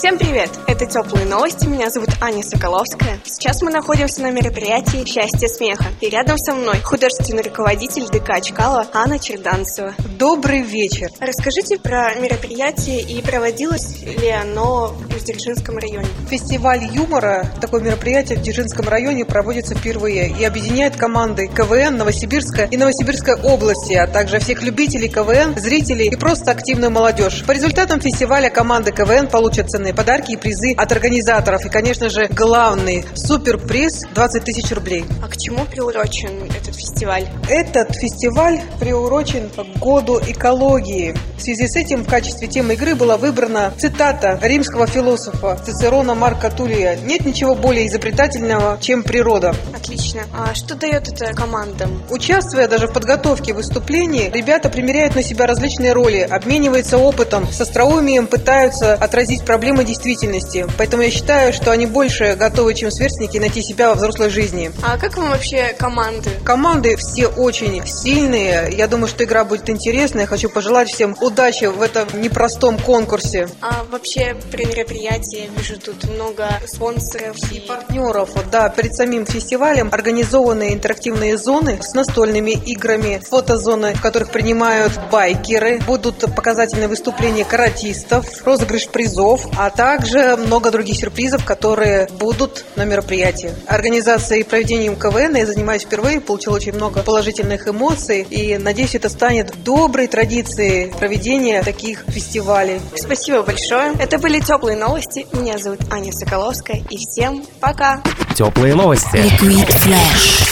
Всем привет! Это «Теплые новости», меня зовут Аня Соколовская. Сейчас мы находимся на мероприятии «Счастье смеха». И рядом со мной художественный руководитель ДК Чкалова Анна Черданцева. Добрый вечер. Расскажите про мероприятие и проводилось ли оно в Дзержинском районе? Фестиваль юмора, такое мероприятие в Дзержинском районе проводится впервые и объединяет команды КВН Новосибирска и Новосибирской области, а также всех любителей КВН, зрителей и просто активную молодежь. По результатам фестиваля команды КВН получат ценные подарки и призы от организаторов. И, конечно же, главный суперприз 20 тысяч рублей. А к чему приурочен этот фестиваль? Этот фестиваль приурочен к году экологии. В связи с этим в качестве темы игры была выбрана цитата римского философа Цицерона Марка Тулия «Нет ничего более изобретательного, чем природа». Отлично. А что дает это командам? Участвуя даже в подготовке выступлений, ребята примеряют на себя различные роли, обмениваются опытом, с остроумием пытаются отразить проблемы действительности. Поэтому я считаю, что они больше готовы, чем сверстники, найти себя во взрослой жизни. А как вам вообще команды? Команды все очень сильные. Я думаю, что игра будет интересная. Хочу пожелать всем удачи в этом непростом конкурсе. А вообще при мероприятии вижу тут много спонсоров и партнеров. Вот, Да, перед самим фестивалем организованы интерактивные зоны с настольными играми, фотозоны, в которых принимают байкеры, будут показательные выступления каратистов, розыгрыш призов, а также много других сюрпризов, которые будут на мероприятии. Организацией и проведением КВН я занимаюсь впервые, получил очень много положительных эмоций и надеюсь, это станет доброй традицией проведения таких фестивалей. Спасибо большое. Это были теплые новости. Меня зовут Аня Соколовская. И всем пока! Теплые новости. Liquid Flash.